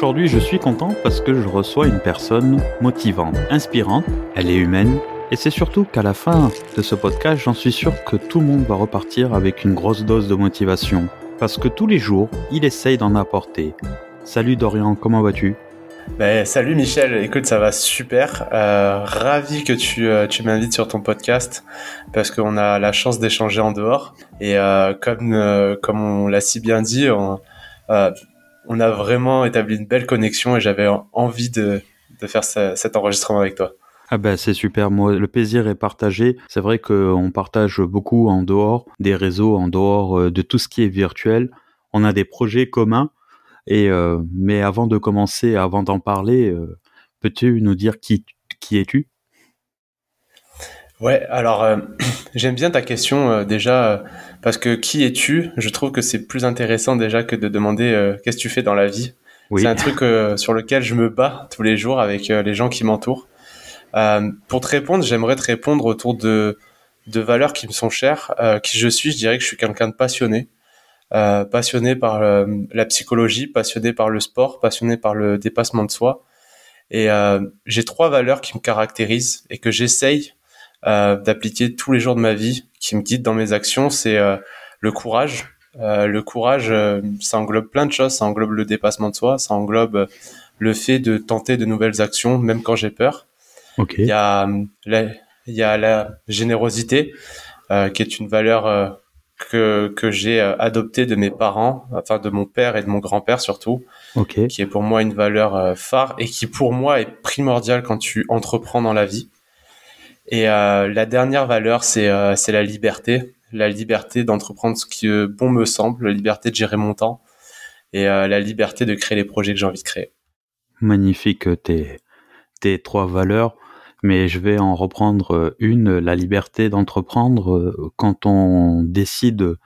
Aujourd'hui, je suis content parce que je reçois une personne motivante, inspirante, elle est humaine, et c'est surtout qu'à la fin de ce podcast, j'en suis sûr que tout le monde va repartir avec une grosse dose de motivation. Parce que tous les jours, il essaye d'en apporter. Salut Dorian, comment vas-tu? Ben, salut Michel, écoute ça va super, euh, ravi que tu, euh, tu m'invites sur ton podcast parce qu'on a la chance d'échanger en dehors et euh, comme, comme on l'a si bien dit, on, a vraiment établi une belle connexion et j'avais envie de, faire cet enregistrement avec toi. Ah ben c'est super, le plaisir est partagé. C'est vrai qu'on partage beaucoup en dehors des réseaux, en dehors de tout ce qui est virtuel. On a des projets communs et euh, mais avant de commencer, avant d'en parler, euh, peux-tu nous dire qui qui es-tu? Ouais, alors euh, j'aime bien ta question déjà parce que qui es-tu? Je trouve que c'est plus intéressant déjà que de demander qu'est-ce que tu fais dans la vie? Oui. C'est un truc sur lequel je me bats tous les jours avec les gens qui m'entourent. pour te répondre, j'aimerais te répondre autour de de valeurs qui me sont chères. qui je suis, je dirais que je suis quelqu'un de passionné. Euh, passionné par euh, la psychologie, passionné par le sport, passionné par le dépassement de soi. Et euh, j'ai trois valeurs qui me caractérisent et que j'essaye d'appliquer tous les jours de ma vie, qui me guident dans mes actions. C'est le courage. le courage, ça englobe plein de choses. Ça englobe le dépassement de soi, ça englobe le fait de tenter de nouvelles actions, même quand j'ai peur. Okay. Il y a la, il y a la générosité, qui est une valeur que, que j'ai euh, adopté de mes parents, enfin de mon père et de mon grand-père surtout, qui est pour moi une valeur euh, phare et qui pour moi est primordiale quand tu entreprends dans la vie. Et euh, la dernière valeur, c'est euh, c'est la liberté, la liberté d'entreprendre ce qui bon me semble, la liberté de gérer mon temps et la liberté de créer les projets que j'ai envie de créer. Magnifique tes tes trois valeurs mais je vais en reprendre euh, une, la liberté d'entreprendre. Euh, quand on décide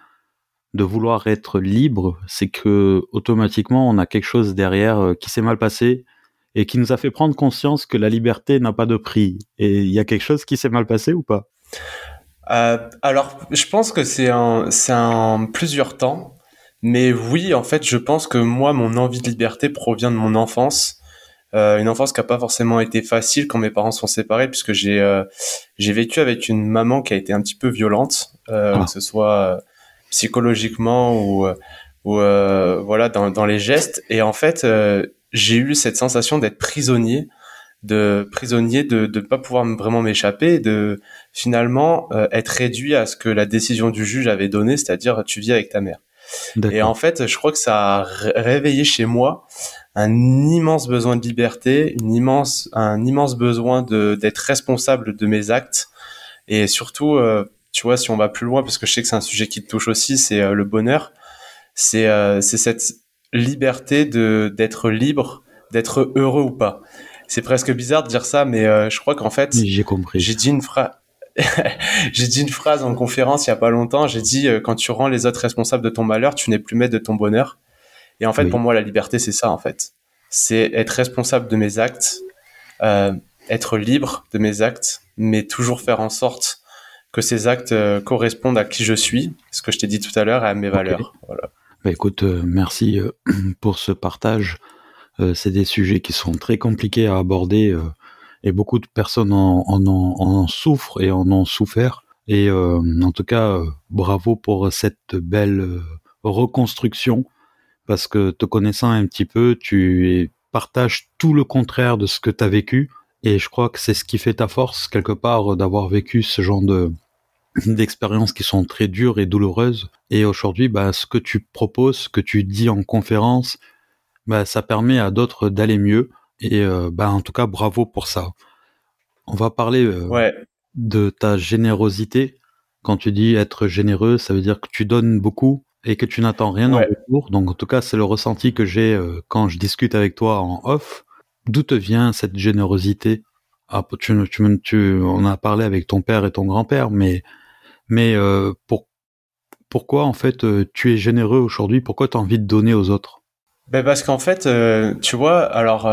de vouloir être libre, c'est que automatiquement on a quelque chose derrière euh, qui s'est mal passé et qui nous a fait prendre conscience que la liberté n'a pas de prix. Et il y a quelque chose qui s'est mal passé ou pas? Euh, Alors, je pense que c'est un, c'est un plusieurs temps. Mais oui, en fait, je pense que moi, mon envie de liberté provient de mon enfance. Euh, une enfance qui a pas forcément été facile quand mes parents sont séparés, puisque j'ai euh, j'ai vécu avec une maman qui a été un petit peu violente, ah. que ce soit psychologiquement ou ou voilà dans, dans les gestes. Et en fait, j'ai eu cette sensation d'être prisonnier de prisonnier de ne pas pouvoir vraiment m'échapper de finalement être réduit à ce que la décision du juge avait donné c'est-à-dire tu vis avec ta mère. Et en fait je crois que ça a réveillé chez moi un immense besoin de liberté, une immense, un immense besoin de d'être responsable de mes actes. Et surtout, euh, tu vois, si on va plus loin, parce que je sais que c'est un sujet qui te touche aussi, c'est euh, le bonheur. C'est euh, c'est cette liberté de d'être libre, d'être heureux ou pas. C'est presque bizarre de dire ça, mais je crois qu'en fait, j'ai compris. J'ai dit une phrase. j'ai dit une phrase en conférence il y a pas longtemps. J'ai dit quand tu rends les autres responsables de ton malheur, tu n'es plus maître de ton bonheur. Et en fait, pour moi, la liberté, c'est ça, en fait. C'est être responsable de mes actes, euh, être libre de mes actes, mais toujours faire en sorte que ces actes euh, correspondent à qui je suis, ce que je t'ai dit tout à l'heure, et à mes valeurs. Voilà. Bah, écoute, euh, merci euh, pour ce partage. Euh, c'est des sujets qui sont très compliqués à aborder et beaucoup de personnes en, en, en, souffrent et en ont souffert. Et en tout cas, bravo pour cette belle reconstruction parce que te connaissant un petit peu, tu partages tout le contraire de ce que tu as vécu. Et je crois que c'est ce qui fait ta force, quelque part, d'avoir vécu ce genre de d'expériences qui sont très dures et douloureuses. Et aujourd'hui, bah, ce que tu proposes, ce que tu dis en conférence, bah, ça permet à d'autres d'aller mieux. Et euh, bah, en tout cas, bravo pour ça. On va parler euh, ouais. de ta générosité. Quand tu dis être généreux, ça veut dire que tu donnes beaucoup, et que tu n'attends rien en retour. Donc en tout cas, c'est le ressenti que j'ai euh, quand je discute avec toi en off. D'où te vient cette générosité? Ah, tu, tu, tu, On a parlé avec ton père et ton grand-père, mais, mais pour, pourquoi en fait euh, tu es généreux aujourd'hui? Pourquoi tu as envie de donner aux autres? Ben Parce qu'en fait, tu vois, alors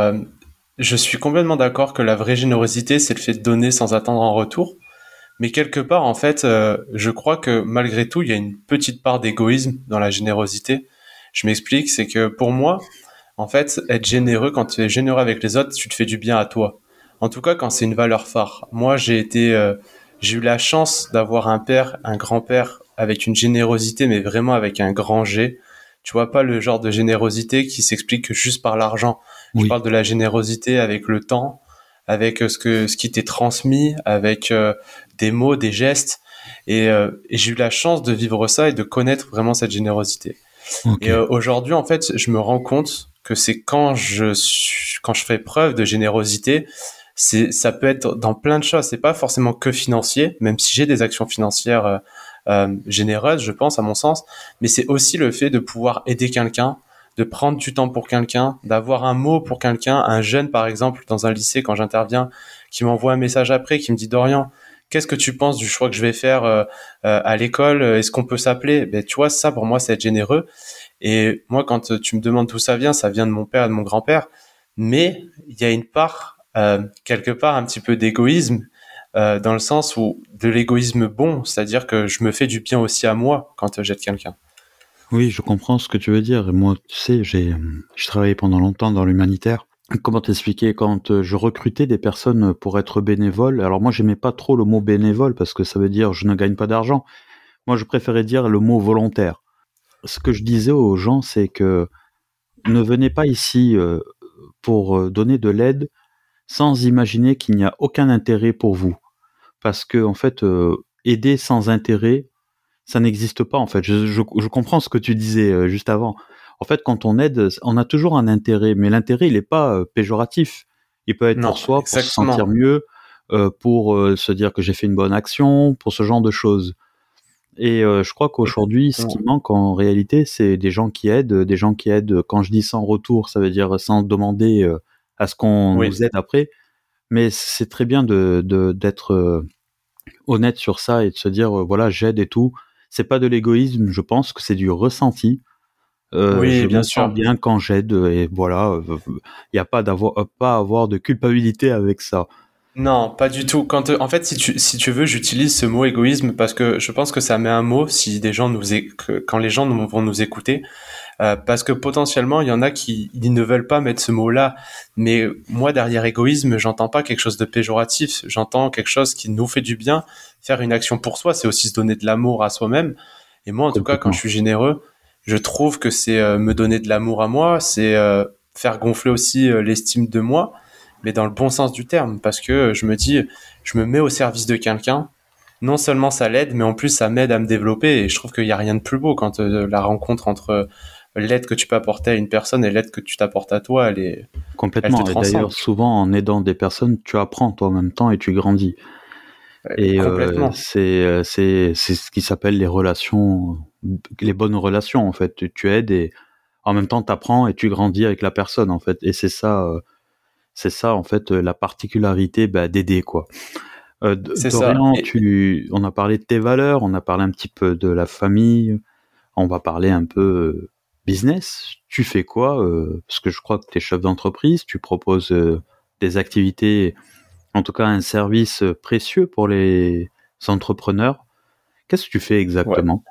je suis complètement d'accord que la vraie générosité, c'est le fait de donner sans attendre en retour. Mais quelque part, en fait, euh, je crois que malgré tout, il y a une petite part d'égoïsme dans la générosité. Je m'explique, c'est que pour moi, en fait, être généreux, quand tu es généreux avec les autres, tu te fais du bien à toi. En tout cas, quand c'est une valeur phare. Moi, j'ai été, euh, j'ai eu la chance d'avoir un père, un grand-père avec une générosité, mais vraiment avec un grand G. Tu vois pas le genre de générosité qui s'explique juste par l'argent. Je parle de la générosité avec le temps, avec euh, ce que ce qui t'est transmis, avec euh, des mots, des gestes. Et, euh, et j'ai eu la chance de vivre ça et de connaître vraiment cette générosité. Et aujourd'hui, en fait, je me rends compte que c'est quand je quand je fais preuve de générosité, c'est ça peut être dans plein de choses. C'est pas forcément que financier, même si j'ai des actions financières euh, généreuses, je pense, à mon sens. Mais c'est aussi le fait de pouvoir aider quelqu'un, de prendre du temps pour quelqu'un, d'avoir un mot pour quelqu'un, un jeune par exemple dans un lycée quand j'interviens, qui m'envoie un message après, qui me dit Dorian, qu'est-ce que tu penses du choix que je vais faire euh, euh, à l'école? Est-ce qu'on peut s'appeler? Ben tu vois, ça pour moi c'est être généreux. Et moi quand tu me demandes d'où ça vient, ça vient de mon père et de mon grand-père. Mais il y a une part euh, quelque part un petit peu d'égoïsme dans le sens où de l'égoïsme bon, c'est-à-dire que je me fais du bien aussi à moi quand j'aide quelqu'un. Oui, je comprends ce que tu veux dire. moi, tu sais, j'ai, travaillé pendant longtemps dans l'humanitaire. Comment t'expliquer quand euh, je recrutais des personnes pour être bénévole? Alors moi, j'aimais pas trop le mot bénévole parce que ça veut dire je ne gagne pas d'argent. Moi, je préférais dire le mot volontaire. Ce que je disais aux gens, c'est que ne venez pas ici euh, pour euh, donner de l'aide sans imaginer qu'il n'y a aucun intérêt pour vous. Parce que en fait, aider sans intérêt, ça n'existe pas en fait. Je, je, comprends ce que tu disais euh, juste avant. En fait, quand on aide, on a toujours un intérêt, mais l'intérêt, il n'est pas euh, péjoratif. Il peut être pour soi, pour se sentir mieux, euh, pour se dire que j'ai fait une bonne action, pour ce genre de choses. Et je crois qu'aujourd'hui, ce qui manque en réalité, c'est des gens qui aident, des gens qui aident. Quand je dis sans retour, ça veut dire sans demander à ce qu'on nous aide après. Mais c'est très bien de d'être honnête sur ça et de se dire voilà, j'aide et tout c'est pas de l'égoïsme, je pense que c'est du ressenti. Euh, oui, je bien sûr. bien quand j'aide et voilà, il euh, n'y a pas d'avoir euh, pas avoir de culpabilité avec ça. Non, pas du tout. Quand en fait, si tu si tu veux, j'utilise ce mot égoïsme parce que je pense que ça met un mot si des gens nous quand les gens vont nous écouter, euh, parce que potentiellement il y en a qui ne veulent pas mettre ce mot-là, mais moi derrière égoïsme, j'entends pas quelque chose de péjoratif, j'entends quelque chose qui nous fait du bien. Faire une action pour soi, c'est aussi se donner de l'amour à soi-même. Et moi, en tout cas, quand je suis généreux, je trouve que c'est euh, me donner de l'amour à moi, c'est euh, faire gonfler aussi l'estime de moi, mais dans le bon sens du terme, parce que je me dis, je me mets au service de quelqu'un, non seulement ça l'aide, mais en plus ça m'aide à me développer. Et je trouve qu'il n'y a rien de plus beau quand la rencontre entre l'aide que tu peux apporter à une personne et l'aide que tu t'apportes à toi, elle est complètement. et d'ailleurs, souvent en aidant des personnes, tu apprends toi en même temps et tu grandis. et euh, c'est euh, c'est ce qui s'appelle les relations, les bonnes relations en fait. Tu, aides et en même temps tu apprends et tu grandis avec la personne en fait. Et c'est ça, euh, c'est ça en fait la particularité bah, d'aider quoi. Euh, c'est ça. Tu, on a parlé de tes valeurs, on a parlé un petit peu de la famille, on va parler un peu business, tu fais quoi euh, Parce que je crois que tu es chef d'entreprise, tu proposes euh, des activités, en tout cas un service précieux pour les entrepreneurs. Qu'est-ce que tu fais exactement?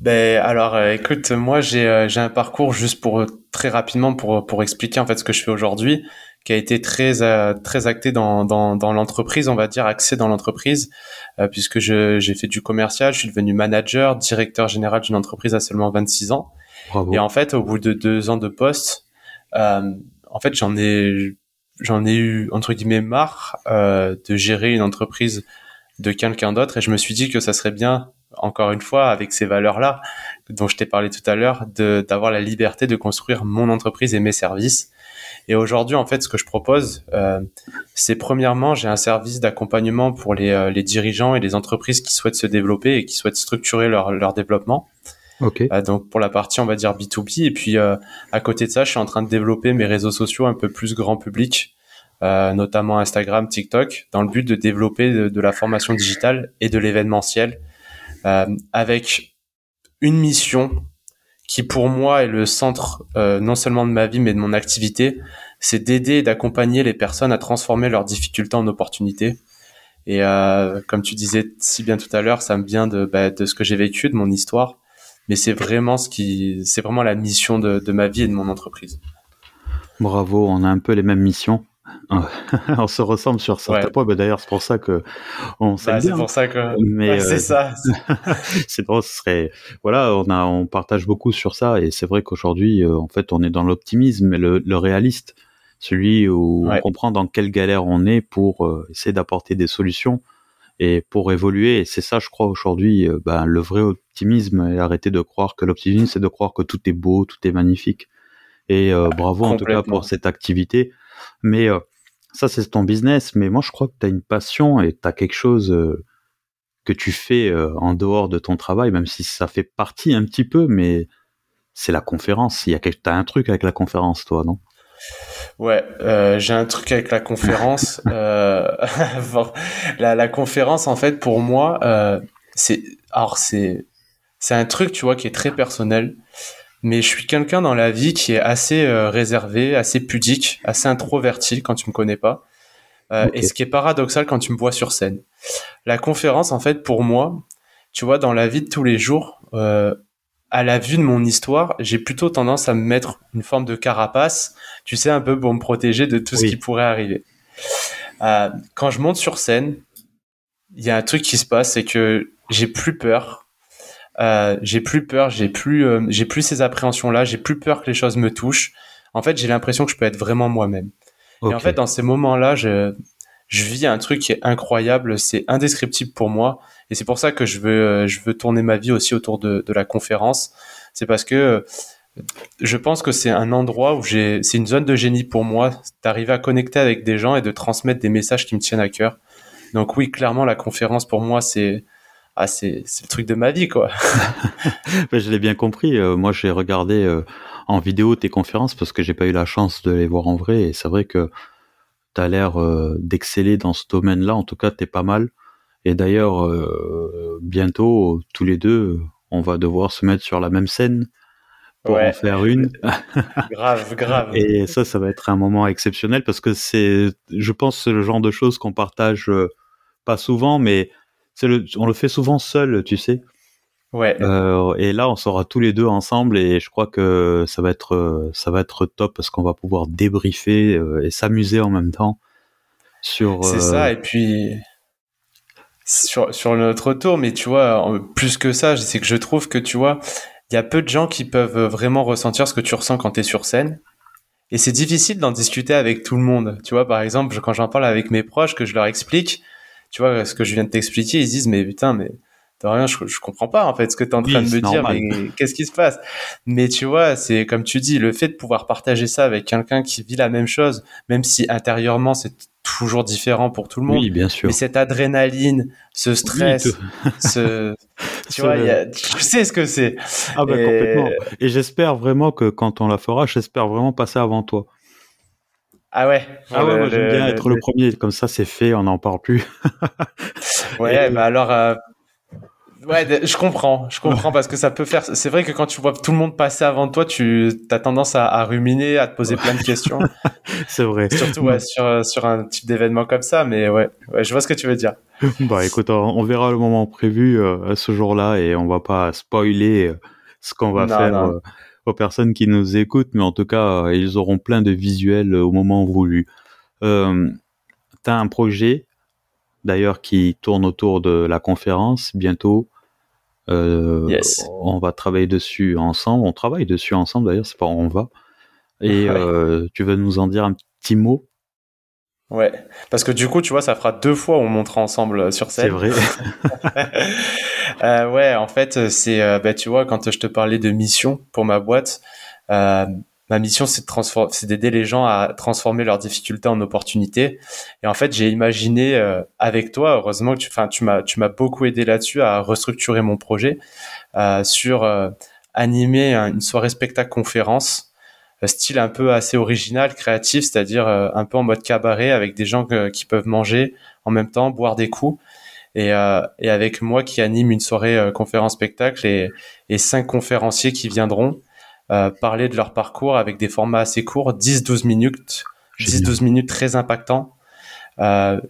Ben alors, euh, écoute, moi j'ai un parcours juste pour très rapidement pour pour expliquer en fait ce que je fais aujourd'hui qui a été très euh, très acté dans, dans, dans l'entreprise, on va dire axé dans l'entreprise, euh, puisque j'ai fait du commercial, je suis devenu manager, directeur général d'une entreprise à seulement 26 ans. Et en fait, au bout de deux ans de poste, euh, en fait, j'en ai j'en ai eu entre guillemets marre euh, de gérer une entreprise de quelqu'un d'autre, et je me suis dit que ça serait bien, encore une fois, avec ces valeurs-là dont je t'ai parlé tout à l'heure, d'avoir la liberté de construire mon entreprise et mes services et aujourd'hui, en fait, ce que je propose, euh, c'est premièrement, j'ai un service d'accompagnement pour les, euh, les, dirigeants et les entreprises qui souhaitent se développer et qui souhaitent structurer leur, leur développement. Okay. Euh, donc pour la partie, on va dire B2B. Et puis à côté de ça, je suis en train de développer mes réseaux sociaux un peu plus grand public, notamment Instagram, TikTok, dans le but de développer de, de la formation digitale et de l'événementiel, avec une mission qui pour moi est le centre euh, non seulement de ma vie mais de mon activité, c'est d'aider et d'accompagner les personnes à transformer leurs difficultés en opportunités. Et comme tu disais si bien tout à l'heure, ça me vient de, bah, de ce que j'ai vécu, de mon histoire. Mais c'est vraiment ce qui, c'est vraiment la mission de ma vie et de mon entreprise. Bravo, on a un peu les mêmes missions. on se ressemble sur certains points. D'ailleurs, c'est pour ça que on bah, C'est pour ça que. Mais c'est ça. c'est drôle. Ce serait voilà, on a on partage beaucoup sur ça et c'est vrai qu'aujourd'hui, euh, en fait, on est dans l'optimisme, mais le, le, réaliste, celui où on comprend dans quelle galère on est pour euh, essayer d'apporter des solutions et pour évoluer. Et c'est ça, je crois, aujourd'hui, euh, ben, le vrai optimisme et arrêter de croire que l'optimisme, c'est de croire que tout est beau, tout est magnifique. Et bravo en tout cas pour cette activité. Mais ça c'est ton business, mais moi je crois que tu as une passion et tu as quelque chose euh, que tu fais euh, en dehors de ton travail, même si ça fait partie un petit peu, mais c'est la conférence. Il y a quelque... as un truc avec la conférence, toi, non? Ouais, euh, j'ai un truc avec la conférence. la, la, conférence, en fait, pour moi, c'est alors c'est c'est un truc, tu vois, qui est très personnel mais je suis quelqu'un dans la vie qui est assez euh, réservé, assez pudique, assez introverti quand tu me connais pas. Euh, Et ce qui est paradoxal quand tu me vois sur scène. La conférence, en fait, pour moi, tu vois, dans la vie de tous les jours, euh, à la vue de mon histoire, j'ai plutôt tendance à me mettre une forme de carapace, tu sais, un peu pour me protéger de tout ce qui pourrait arriver. Euh, quand je monte sur scène, il y a un truc qui se passe, c'est que j'ai plus peur euh, j'ai plus peur, j'ai plus, euh, j'ai plus ces appréhensions-là, j'ai plus peur que les choses me touchent. En fait, j'ai l'impression que je peux être vraiment moi-même. Et en fait, dans ces moments-là, je, je vis un truc qui est incroyable, c'est indescriptible pour moi. Et c'est pour ça que je veux, euh, je veux tourner ma vie aussi autour de, de la conférence. C'est parce que je pense que c'est un endroit où j'ai, c'est une zone de génie pour moi, d'arriver à connecter avec des gens et de transmettre des messages qui me tiennent à cœur. Donc oui, clairement, la conférence pour moi, c'est, ah, c'est le truc de ma vie, quoi. je l'ai bien compris. Euh, moi, j'ai regardé euh, en vidéo tes conférences parce que j'ai pas eu la chance de les voir en vrai. Et c'est vrai que tu as l'air euh, d'exceller dans ce domaine-là. En tout cas, tu es pas mal. Et d'ailleurs, bientôt, tous les deux, on va devoir se mettre sur la même scène pour en faire une. grave, grave. Et ça, ça va être un moment exceptionnel parce que c'est, je pense, c'est le genre de choses qu'on partage pas souvent, mais on le fait souvent seul, tu sais. Ouais. Euh, et là, on sera tous les deux ensemble et je crois que ça va être ça va être top parce qu'on va pouvoir débriefer euh, et s'amuser en même temps sur. C'est ça. Euh, et puis sur sur notre tour, mais tu vois, plus que ça, c'est que je trouve que tu vois, il y a peu de gens qui peuvent vraiment ressentir ce que tu ressens quand tu es sur scène. Et c'est difficile d'en discuter avec tout le monde. Tu vois, par exemple, quand j'en parle avec mes proches, que je leur explique, tu vois, ce que je viens de t'expliquer, ils se disent, mais putain, mais rien, je, je comprends pas en fait ce que tu es en train de me dire, mais qu'est-ce qui se passe? Mais tu vois, c'est comme tu dis, le fait de pouvoir partager ça avec quelqu'un qui vit la même chose, même si intérieurement c'est toujours différent pour tout le monde. Oui, bien sûr. Mais cette adrénaline, ce stress, ce, tu vois, y a, tu sais ce que c'est. Ah bah complètement. Et j'espère vraiment que quand on la fera, j'espère vraiment passer avant toi. Ah ouais. Ah ouais, moi j'aime bien être le, premier, comme ça c'est fait, on n'en parle plus. ouais, bah alors, euh, ouais, je comprends, je comprends parce que ça peut faire. C'est vrai que quand tu vois tout le monde passer avant toi, tu as tendance à, ruminer, à te poser plein de questions. c'est vrai. Surtout ouais, sur sur un type d'événement comme ça, mais ouais, ouais, je vois ce que tu veux dire. bah écoute, on, verra le moment prévu euh, ce jour-là et on va pas spoiler euh, ce qu'on va faire aux personnes qui nous écoutent, mais en tout cas, euh, ils auront plein de visuels euh, au moment voulu. Euh, tu as un projet, d'ailleurs, qui tourne autour de la conférence bientôt. On va travailler dessus ensemble. On travaille dessus ensemble, d'ailleurs, c'est pas on va. Et tu veux nous en dire un petit mot? Ouais, parce que du coup, tu vois, ça fera deux fois où on montera ensemble sur scène. C'est vrai. euh, ouais, en fait, c'est, euh, bah, tu vois, quand je te parlais de mission pour ma boîte, euh, ma mission, c'est de transformer, c'est d'aider les gens à transformer leurs difficultés en opportunités. Et en fait, j'ai imaginé euh, avec toi, heureusement que tu, enfin, tu m'as, tu m'as beaucoup aidé là-dessus à restructurer mon projet euh, sur animer une soirée spectacle conférence style un peu assez original, créatif, c'est-à-dire euh, un peu en mode cabaret avec des gens qui peuvent manger en même temps, boire des coups. Et, euh, et avec moi qui anime une soirée euh, conférence spectacle et, et cinq conférenciers qui viendront parler de leur parcours avec des formats assez courts, 10-12 minutes, 10-12 minutes très impactants.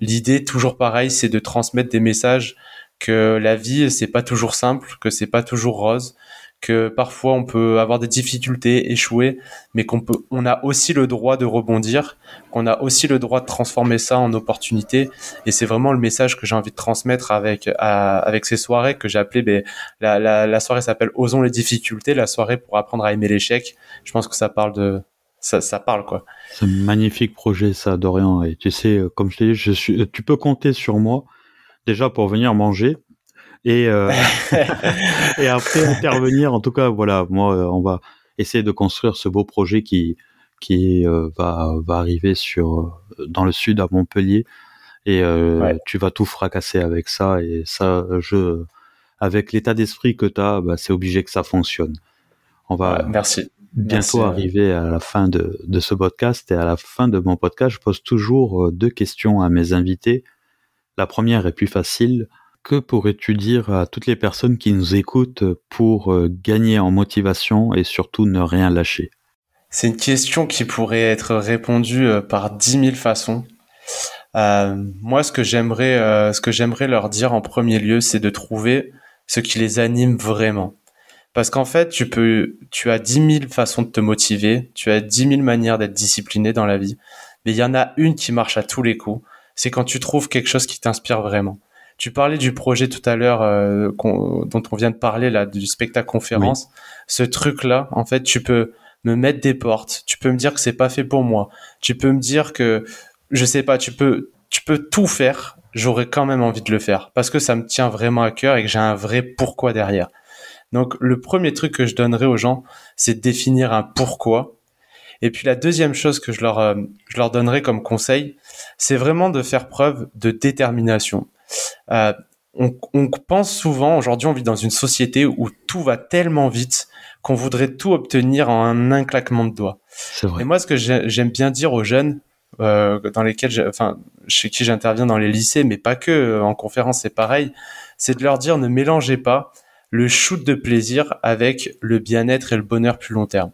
L'idée, toujours pareil, c'est de transmettre des messages que la vie, c'est pas toujours simple, que c'est pas toujours rose, que parfois on peut avoir des difficultés, échouer, mais qu'on peut, on a aussi le droit de rebondir, qu'on a aussi le droit de transformer ça en opportunité. Et c'est vraiment le message que j'ai envie de transmettre avec avec ces soirées que j'ai appelées. Ben, la, la, la soirée s'appelle Osons les difficultés, la soirée pour apprendre à aimer l'échec. Je pense que ça parle de ça, ça parle quoi. C'est un magnifique projet ça, Dorian. Et tu sais, comme je t'ai dit, je suis, tu peux compter sur moi déjà pour venir manger et euh, et après intervenir. En tout cas, voilà, moi, euh, on va essayer de construire ce beau projet qui qui euh, va va arriver sur dans le sud à Montpellier. Et tu vas tout fracasser avec ça. Et ça je avec l'état d'esprit que tu as bah, c'est obligé que ça fonctionne. On va merci. bientôt arriver à la fin de, de ce podcast. Et à la fin de mon podcast je pose toujours deux questions à mes invités. La première est plus facile que pourrais-tu dire à toutes les personnes qui nous écoutent pour euh, gagner en motivation et surtout ne rien lâcher? C'est une question qui pourrait être répondue euh, par dix mille façons. Euh, moi, ce que j'aimerais, ce que j'aimerais leur dire en premier lieu, c'est de trouver ce qui les anime vraiment. Parce qu'en fait, tu peux, tu as dix mille façons de te motiver, tu as dix mille manières d'être discipliné dans la vie, mais il y en a une qui marche à tous les coups. C'est quand tu trouves quelque chose qui t'inspire vraiment. Tu parlais du projet tout à l'heure euh, dont on vient de parler là, du spectacle conférence. Ce truc-là, en fait, tu peux me mettre des portes. Tu peux me dire que c'est pas fait pour moi. Tu peux me dire que je sais pas. Tu peux, tu peux tout faire. J'aurais quand même envie de le faire parce que ça me tient vraiment à cœur et que j'ai un vrai pourquoi derrière. Donc le premier truc que je donnerais aux gens, c'est de définir un pourquoi. Et puis la deuxième chose que je leur, euh, je leur donnerais comme conseil, c'est vraiment de faire preuve de détermination. Euh, on, on, pense souvent, aujourd'hui on vit dans une société où tout va tellement vite qu'on voudrait tout obtenir en un, claquement de doigts. Et moi ce que j'aime bien dire aux jeunes, euh, dans lesquels, enfin, chez qui j'interviens dans les lycées, mais pas que, euh, en conférence c'est pareil, c'est de leur dire ne mélangez pas le shoot de plaisir avec le bien-être et le bonheur plus long terme.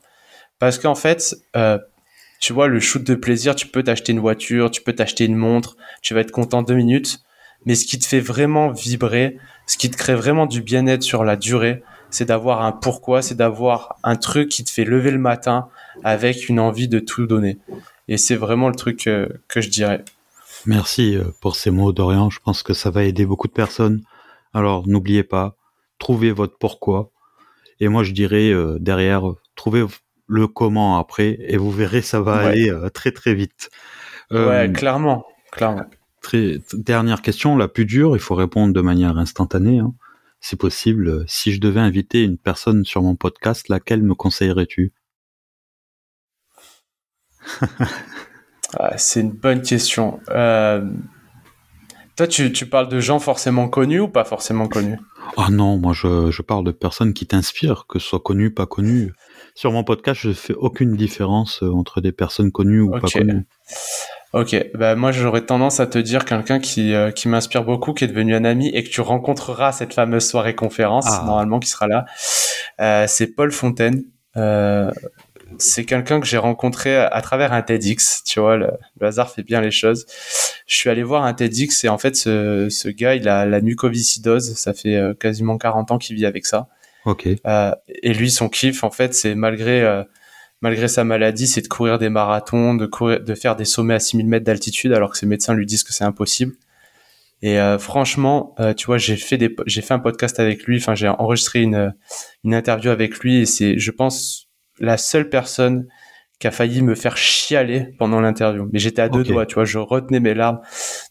Parce qu'en fait, euh, tu vois, le shoot de plaisir, tu peux t'acheter une voiture, tu peux t'acheter une montre, tu vas être content deux minutes, mais ce qui te fait vraiment vibrer, ce qui te crée vraiment du bien-être sur la durée, c'est d'avoir un pourquoi, c'est d'avoir un truc qui te fait lever le matin avec une envie de tout donner. Et c'est vraiment le truc que, je dirais. Merci euh, pour ces mots Dorian, je pense que ça va aider beaucoup de personnes. Alors n'oubliez pas, trouvez votre pourquoi. Et moi je dirais euh, derrière, trouvez le comment après, et vous verrez, ça va aller euh, très très vite. ouais, clairement, clairement dernière question, la plus dure, il faut répondre de manière instantanée. Hein. C'est possible. Si je devais inviter une personne sur mon podcast, laquelle me conseillerais-tu? Ah, C'est une bonne question. Euh, toi, tu, parles de gens forcément connus ou pas forcément connus? Ah non, moi je, parle de personnes qui t'inspirent, que ce soit connues, pas connues. Sur mon podcast, je fais aucune différence euh, entre des personnes connues ou pas connues. Ok, bah moi j'aurais tendance à te dire quelqu'un qui, euh, qui m'inspire beaucoup, qui est devenu un ami et que tu rencontreras cette fameuse soirée conférence, ah. normalement qui sera là. Euh, c'est Paul Fontaine. Euh, c'est quelqu'un que j'ai rencontré à, travers un TEDx, tu vois, le, hasard fait bien les choses. Je suis allé voir un TEDx et en fait ce, ce gars il a la mucoviscidose, ça fait quasiment 40 ans qu'il vit avec ça. Ok. Et lui son kiff en fait c'est malgré malgré sa maladie, c'est de courir des marathons, de, courir, de faire des sommets à 6000 mètres d'altitude, alors que ses médecins lui disent que c'est impossible. Et euh, franchement, euh, tu vois, j'ai fait des, j'ai fait un podcast avec lui. Enfin, j'ai enregistré une une interview avec lui, et c'est, je pense, la seule personne qui a failli me faire chialer pendant l'interview. Mais j'étais à deux doigts, tu vois, je retenais mes larmes.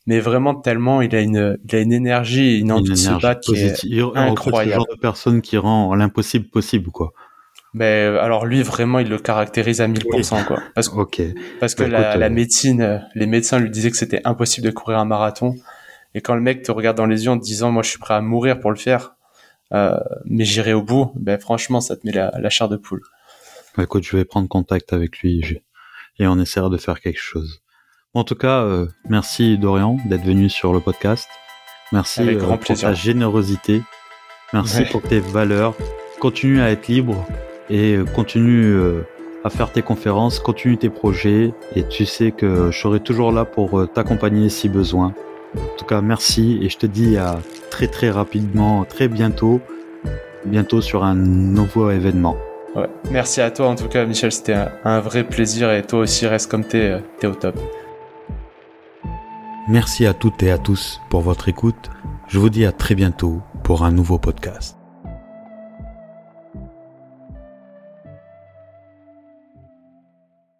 Mais vraiment tellement, il a une, il a une énergie, une envie de se battre qui est incroyable. Ce genre de personne qui rend l'impossible possible, quoi. Mais euh, alors lui vraiment il le caractérise à 1000% quoi. Parce, parce que bah, la, la, euh, médecine, euh, les médecins lui disaient que c'était impossible de courir un marathon. Et quand le mec te regarde dans les yeux en te disant moi je suis prêt à mourir pour le faire, euh, mais j'irai au bout, ben franchement ça te met la, la chair de poule. Bah, écoute je vais prendre contact avec lui et on essaiera de faire quelque chose. en tout cas merci Dorian d'être venu sur le podcast. Merci pour ta générosité. Merci pour tes valeurs. Continue à être libre et continue euh, à faire tes conférences, continue tes projets et tu sais que je serai toujours là pour euh, t'accompagner si besoin. En tout cas, merci et je te dis à très très rapidement, très bientôt, bientôt sur un nouveau événement. Merci à toi en tout cas, Michel. C'était un, vrai plaisir et toi aussi, reste comme t'es, euh, t'es au top. Merci à toutes et à tous pour votre écoute. Je vous dis à très bientôt pour un nouveau podcast.